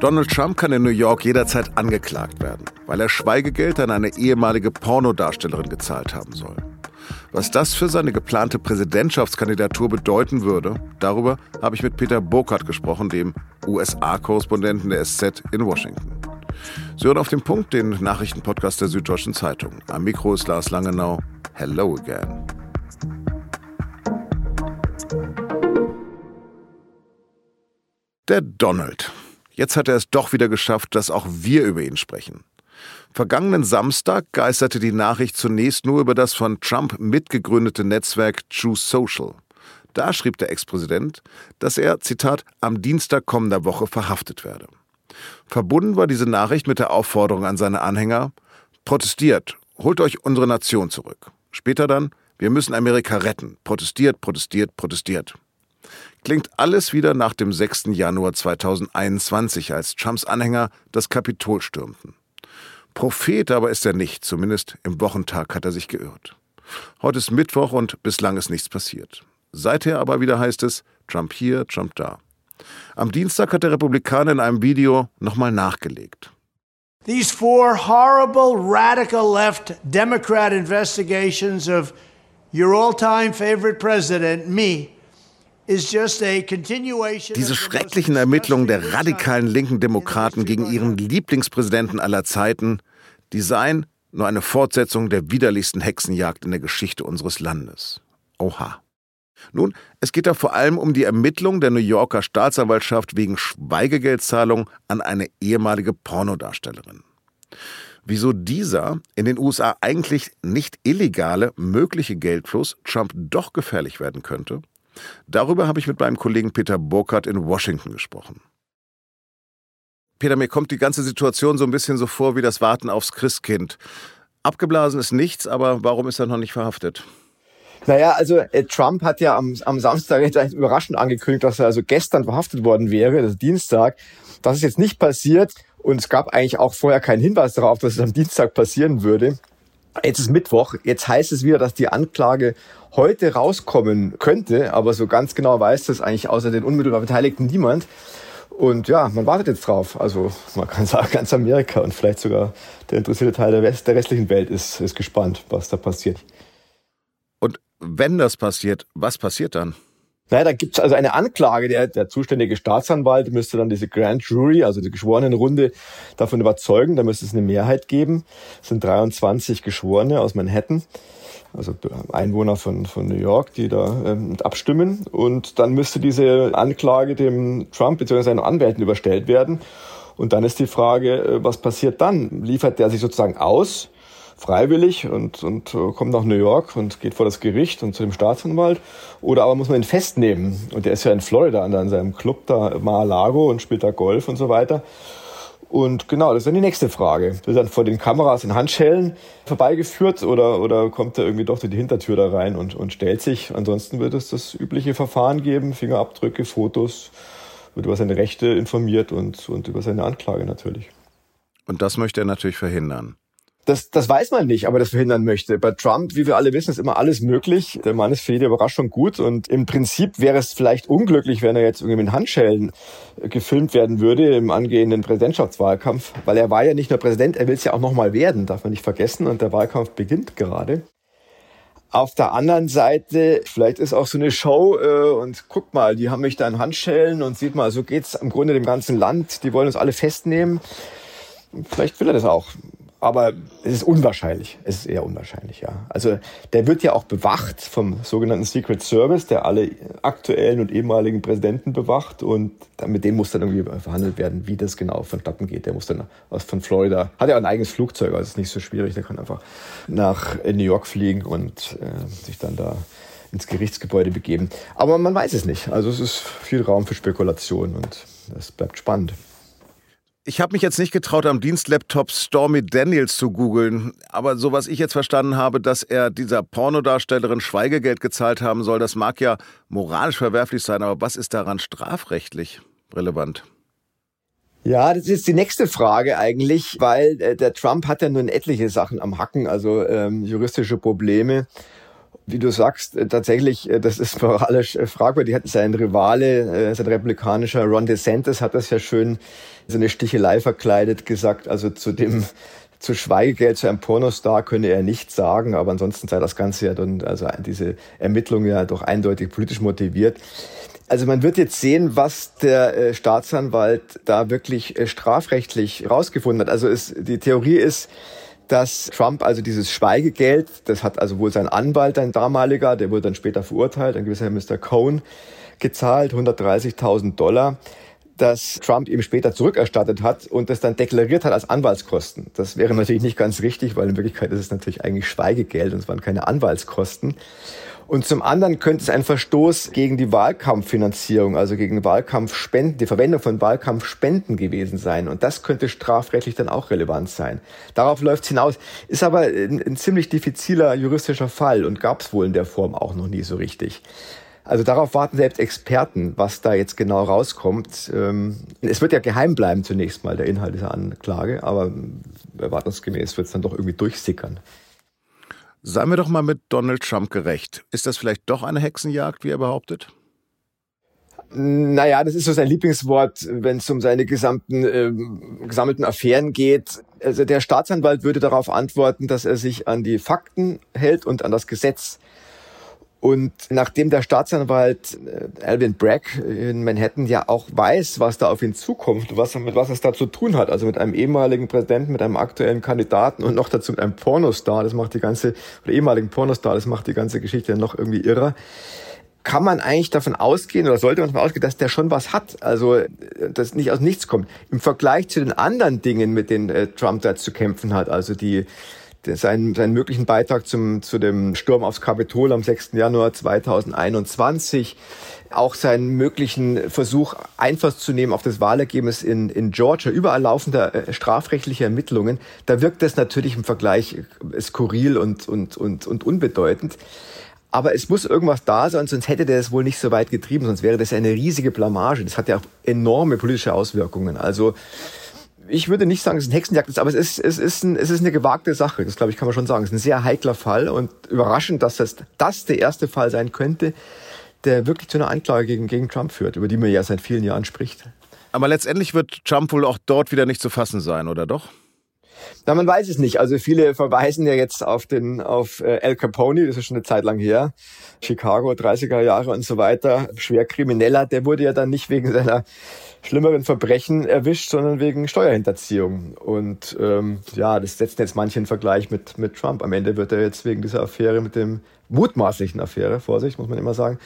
Donald Trump kann in New York jederzeit angeklagt werden, weil er Schweigegeld an eine ehemalige Pornodarstellerin gezahlt haben soll. Was das für seine geplante Präsidentschaftskandidatur bedeuten würde, darüber habe ich mit Peter Burkhardt gesprochen, dem USA-Korrespondenten der SZ in Washington. Sie hören auf den Punkt den Nachrichtenpodcast der Süddeutschen Zeitung. Am Mikro ist Lars Langenau. Hello again. Der Donald. Jetzt hat er es doch wieder geschafft, dass auch wir über ihn sprechen. Vergangenen Samstag geisterte die Nachricht zunächst nur über das von Trump mitgegründete Netzwerk True Social. Da schrieb der Ex-Präsident, dass er, Zitat, am Dienstag kommender Woche verhaftet werde. Verbunden war diese Nachricht mit der Aufforderung an seine Anhänger, protestiert, holt euch unsere Nation zurück. Später dann, wir müssen Amerika retten, protestiert, protestiert, protestiert klingt alles wieder nach dem 6. Januar 2021, als Trumps Anhänger das Kapitol stürmten. Prophet aber ist er nicht, zumindest im Wochentag hat er sich geirrt. Heute ist Mittwoch und bislang ist nichts passiert. Seither aber wieder heißt es Trump hier, Trump da. Am Dienstag hat der Republikaner in einem Video nochmal nachgelegt. These four horrible radical left Democrat investigations of your all-time favorite president, me, diese schrecklichen Ermittlungen der radikalen linken Demokraten gegen ihren Lieblingspräsidenten aller Zeiten, die seien nur eine Fortsetzung der widerlichsten Hexenjagd in der Geschichte unseres Landes. Oha. Nun, es geht da vor allem um die Ermittlung der New Yorker Staatsanwaltschaft wegen Schweigegeldzahlung an eine ehemalige Pornodarstellerin. Wieso dieser in den USA eigentlich nicht illegale mögliche Geldfluss Trump doch gefährlich werden könnte? Darüber habe ich mit meinem Kollegen Peter Burkhardt in Washington gesprochen. Peter, mir kommt die ganze Situation so ein bisschen so vor wie das Warten aufs Christkind. Abgeblasen ist nichts, aber warum ist er noch nicht verhaftet? Naja, also äh, Trump hat ja am, am Samstag jetzt überraschend angekündigt, dass er also gestern verhaftet worden wäre, das Dienstag. Das ist jetzt nicht passiert und es gab eigentlich auch vorher keinen Hinweis darauf, dass es am Dienstag passieren würde. Jetzt ist Mittwoch, jetzt heißt es wieder, dass die Anklage heute rauskommen könnte, aber so ganz genau weiß das eigentlich außer den unmittelbar Beteiligten niemand. Und ja, man wartet jetzt drauf. Also man kann sagen, ganz Amerika und vielleicht sogar der interessierte Teil der, West, der restlichen Welt ist, ist gespannt, was da passiert. Und wenn das passiert, was passiert dann? Naja, da gibt's also eine Anklage. Der, der zuständige Staatsanwalt müsste dann diese Grand Jury, also die Geschworenenrunde, davon überzeugen. Da müsste es eine Mehrheit geben. Es sind 23 Geschworene aus Manhattan also Einwohner von, von New York, die da ähm, abstimmen. Und dann müsste diese Anklage dem Trump bzw. seinen Anwälten überstellt werden. Und dann ist die Frage, äh, was passiert dann? Liefert der sich sozusagen aus, freiwillig und, und äh, kommt nach New York und geht vor das Gericht und zu dem Staatsanwalt? Oder aber muss man ihn festnehmen? Und der ist ja in Florida an seinem Club da, Mar-a-Lago und spielt da Golf und so weiter. Und genau, das ist dann die nächste Frage. Wird dann vor den Kameras in Handschellen vorbeigeführt oder, oder kommt er irgendwie doch durch die Hintertür da rein und, und stellt sich? Ansonsten wird es das übliche Verfahren geben, Fingerabdrücke, Fotos, wird über seine Rechte informiert und, und über seine Anklage natürlich. Und das möchte er natürlich verhindern. Das, das weiß man nicht, aber das verhindern möchte. Bei Trump, wie wir alle wissen, ist immer alles möglich. Der Mann ist für jede Überraschung gut und im Prinzip wäre es vielleicht unglücklich, wenn er jetzt irgendwie mit Handschellen gefilmt werden würde im angehenden Präsidentschaftswahlkampf, weil er war ja nicht nur Präsident, er will es ja auch nochmal werden, darf man nicht vergessen und der Wahlkampf beginnt gerade. Auf der anderen Seite, vielleicht ist auch so eine Show äh, und guck mal, die haben mich da in Handschellen und sieht mal, so geht's im Grunde dem ganzen Land, die wollen uns alle festnehmen. Vielleicht will er das auch. Aber es ist unwahrscheinlich. Es ist eher unwahrscheinlich, ja. Also der wird ja auch bewacht vom sogenannten Secret Service, der alle aktuellen und ehemaligen Präsidenten bewacht. Und mit dem muss dann irgendwie verhandelt werden, wie das genau vonstatten geht. Der muss dann aus von Florida, hat ja ein eigenes Flugzeug, also ist nicht so schwierig. Der kann einfach nach New York fliegen und äh, sich dann da ins Gerichtsgebäude begeben. Aber man weiß es nicht. Also es ist viel Raum für Spekulation und es bleibt spannend. Ich habe mich jetzt nicht getraut, am Dienstlaptop Stormy Daniels zu googeln, aber so was ich jetzt verstanden habe, dass er dieser Pornodarstellerin Schweigegeld gezahlt haben soll, das mag ja moralisch verwerflich sein, aber was ist daran strafrechtlich relevant? Ja, das ist die nächste Frage eigentlich, weil äh, der Trump hat ja nun etliche Sachen am Hacken, also ähm, juristische Probleme. Wie du sagst, äh, tatsächlich, äh, das ist moralisch äh, fragwürdig. Sein Rivale, sein republikanischer Ron DeSantis hat das ja schön so eine Stichelei verkleidet gesagt. Also zu dem zu Schweigegeld zu einem Pornostar könne er nichts sagen, aber ansonsten sei das Ganze ja dann, also diese Ermittlung ja doch eindeutig politisch motiviert. Also man wird jetzt sehen, was der äh, Staatsanwalt da wirklich strafrechtlich rausgefunden hat. Also es, die Theorie ist, dass Trump also dieses Schweigegeld, das hat also wohl sein Anwalt, ein damaliger, der wurde dann später verurteilt, ein gewisser Mr. Cohn, gezahlt, 130.000 Dollar dass Trump ihm später zurückerstattet hat und das dann deklariert hat als Anwaltskosten. Das wäre natürlich nicht ganz richtig, weil in Wirklichkeit ist es natürlich eigentlich Schweigegeld und es waren keine Anwaltskosten. Und zum anderen könnte es ein Verstoß gegen die Wahlkampffinanzierung, also gegen Wahlkampfspenden, die Verwendung von Wahlkampfspenden gewesen sein. Und das könnte strafrechtlich dann auch relevant sein. Darauf läuft es hinaus. Ist aber ein, ein ziemlich diffiziler juristischer Fall und gab es wohl in der Form auch noch nie so richtig. Also darauf warten selbst Experten, was da jetzt genau rauskommt. Ähm, es wird ja geheim bleiben zunächst mal der Inhalt dieser Anklage, aber erwartungsgemäß wird es dann doch irgendwie durchsickern. Seien wir doch mal mit Donald Trump gerecht. Ist das vielleicht doch eine Hexenjagd, wie er behauptet? Naja, das ist so sein Lieblingswort, wenn es um seine gesamten äh, gesammelten Affären geht. Also der Staatsanwalt würde darauf antworten, dass er sich an die Fakten hält und an das Gesetz. Und nachdem der Staatsanwalt äh, Alvin Bragg in Manhattan ja auch weiß, was da auf ihn zukommt, was, mit was es da zu tun hat, also mit einem ehemaligen Präsidenten, mit einem aktuellen Kandidaten und noch dazu mit einem Pornostar, das macht die ganze, oder ehemaligen Pornostar, das macht die ganze Geschichte noch irgendwie irrer, kann man eigentlich davon ausgehen oder sollte man davon ausgehen, dass der schon was hat, also äh, das nicht aus nichts kommt. Im Vergleich zu den anderen Dingen, mit denen äh, Trump da zu kämpfen hat, also die seinen, seinen möglichen Beitrag zum, zu dem Sturm aufs Kapitol am 6. Januar 2021, auch seinen möglichen Versuch, Einfluss zu nehmen auf das Wahlergebnis in, in Georgia, überall laufende äh, strafrechtliche Ermittlungen, da wirkt das natürlich im Vergleich äh, skurril und, und, und, und unbedeutend. Aber es muss irgendwas da sein, sonst hätte der es wohl nicht so weit getrieben, sonst wäre das eine riesige Blamage. Das hat ja auch enorme politische Auswirkungen. Also ich würde nicht sagen, es ein Hexenjagd ist, aber es ist, es ist, ein, es ist eine gewagte Sache. Das glaube ich, kann man schon sagen. Es ist ein sehr heikler Fall und überraschend, dass das, das der erste Fall sein könnte, der wirklich zu einer Anklage gegen, gegen Trump führt, über die man ja seit vielen Jahren spricht. Aber letztendlich wird Trump wohl auch dort wieder nicht zu fassen sein, oder doch? Na, man weiß es nicht. Also viele verweisen ja jetzt auf den, auf äh, Al Capone, das ist schon eine Zeit lang her. Chicago, 30er Jahre und so weiter. Schwer Krimineller, der wurde ja dann nicht wegen seiner schlimmeren Verbrechen erwischt, sondern wegen Steuerhinterziehung. Und ähm, ja, das setzt jetzt manchen Vergleich mit, mit Trump. Am Ende wird er jetzt wegen dieser Affäre mit dem mutmaßlichen Affäre, Vorsicht, muss man immer sagen,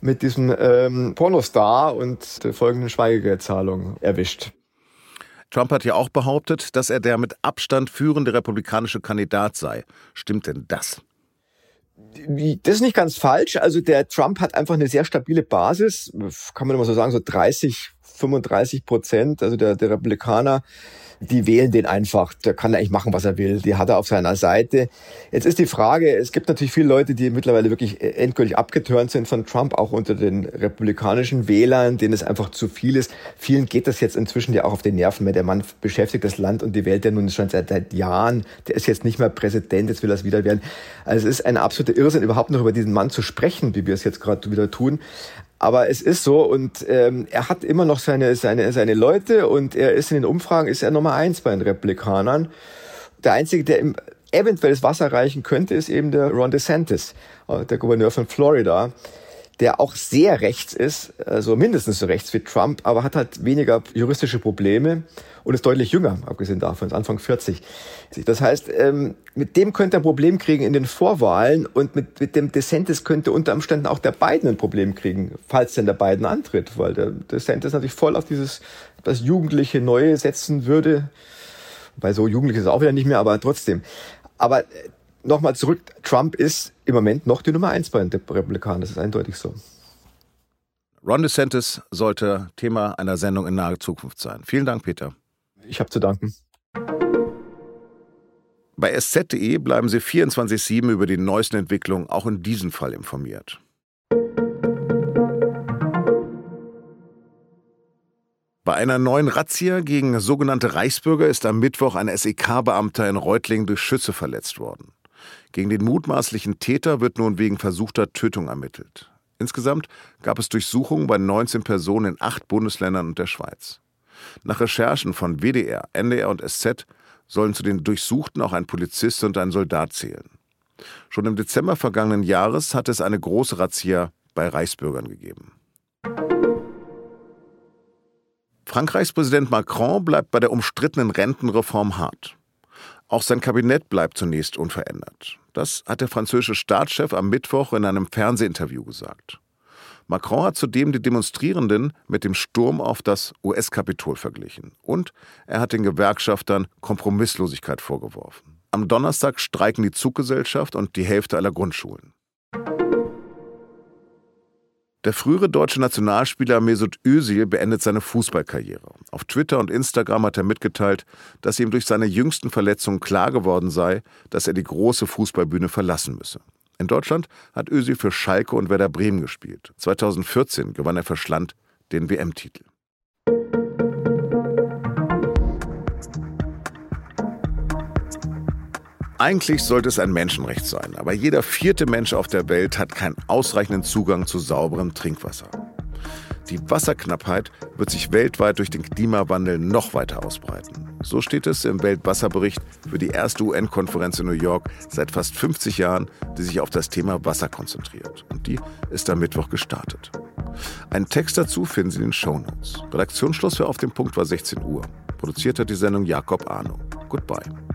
mit diesem ähm, Pornostar und der folgenden Schweigegeldzahlung erwischt. Trump hat ja auch behauptet, dass er der mit Abstand führende republikanische Kandidat sei. Stimmt denn das? Das ist nicht ganz falsch. Also der Trump hat einfach eine sehr stabile Basis, kann man immer so sagen, so 30, 35 Prozent. Also der, der Republikaner die wählen den einfach. Der kann eigentlich machen, was er will. Die hat er auf seiner Seite. Jetzt ist die Frage, es gibt natürlich viele Leute, die mittlerweile wirklich endgültig abgeturnt sind von Trump, auch unter den republikanischen Wählern, denen es einfach zu viel ist. Vielen geht das jetzt inzwischen ja auch auf den Nerven, weil der Mann beschäftigt das Land und die Welt ja nun schon seit, seit Jahren. Der ist jetzt nicht mehr Präsident, jetzt will er es wieder werden. Also es ist ein absoluter Irrsinn, überhaupt noch über diesen Mann zu sprechen, wie wir es jetzt gerade wieder tun. Aber es ist so und ähm, er hat immer noch seine, seine, seine Leute und er ist in den Umfragen, ist er Nummer eins bei den Republikanern. Der Einzige, der ihm eventuell das Wasser reichen könnte, ist eben der Ron DeSantis, äh, der Gouverneur von Florida der auch sehr rechts ist, also mindestens so rechts wie Trump, aber hat halt weniger juristische Probleme und ist deutlich jünger, abgesehen davon, ist Anfang 40. Das heißt, ähm, mit dem könnte er ein Problem kriegen in den Vorwahlen und mit, mit dem DeSantis könnte unter Umständen auch der Biden ein Problem kriegen, falls denn der Biden antritt, weil der DeSantis natürlich voll auf dieses das jugendliche Neue setzen würde. Weil so jugendlich ist er auch wieder nicht mehr, aber trotzdem. Aber nochmal zurück, Trump ist im Moment noch die Nummer eins bei den Republikanern, das ist eindeutig so. Ron DeSantis sollte Thema einer Sendung in naher Zukunft sein. Vielen Dank, Peter. Ich habe zu danken. Bei sz.de bleiben Sie 24-7 über die neuesten Entwicklungen auch in diesem Fall informiert. Bei einer neuen Razzia gegen sogenannte Reichsbürger ist am Mittwoch ein SEK-Beamter in Reutlingen durch Schüsse verletzt worden. Gegen den mutmaßlichen Täter wird nun wegen versuchter Tötung ermittelt. Insgesamt gab es Durchsuchungen bei 19 Personen in acht Bundesländern und der Schweiz. Nach Recherchen von WDR, NDR und SZ sollen zu den Durchsuchten auch ein Polizist und ein Soldat zählen. Schon im Dezember vergangenen Jahres hat es eine große Razzia bei Reichsbürgern gegeben. Frankreichs Präsident Macron bleibt bei der umstrittenen Rentenreform hart. Auch sein Kabinett bleibt zunächst unverändert. Das hat der französische Staatschef am Mittwoch in einem Fernsehinterview gesagt. Macron hat zudem die Demonstrierenden mit dem Sturm auf das US-Kapitol verglichen. Und er hat den Gewerkschaftern Kompromisslosigkeit vorgeworfen. Am Donnerstag streiken die Zuggesellschaft und die Hälfte aller Grundschulen. Der frühere deutsche Nationalspieler Mesut Özil beendet seine Fußballkarriere. Auf Twitter und Instagram hat er mitgeteilt, dass ihm durch seine jüngsten Verletzungen klar geworden sei, dass er die große Fußballbühne verlassen müsse. In Deutschland hat Özil für Schalke und Werder Bremen gespielt. 2014 gewann er für den WM-Titel. Eigentlich sollte es ein Menschenrecht sein, aber jeder vierte Mensch auf der Welt hat keinen ausreichenden Zugang zu sauberem Trinkwasser. Die Wasserknappheit wird sich weltweit durch den Klimawandel noch weiter ausbreiten. So steht es im Weltwasserbericht für die erste UN-Konferenz in New York seit fast 50 Jahren, die sich auf das Thema Wasser konzentriert. Und die ist am Mittwoch gestartet. Einen Text dazu finden Sie in den Show Notes. Redaktionsschluss für Auf dem Punkt war 16 Uhr. Produziert hat die Sendung Jakob Arno. Goodbye.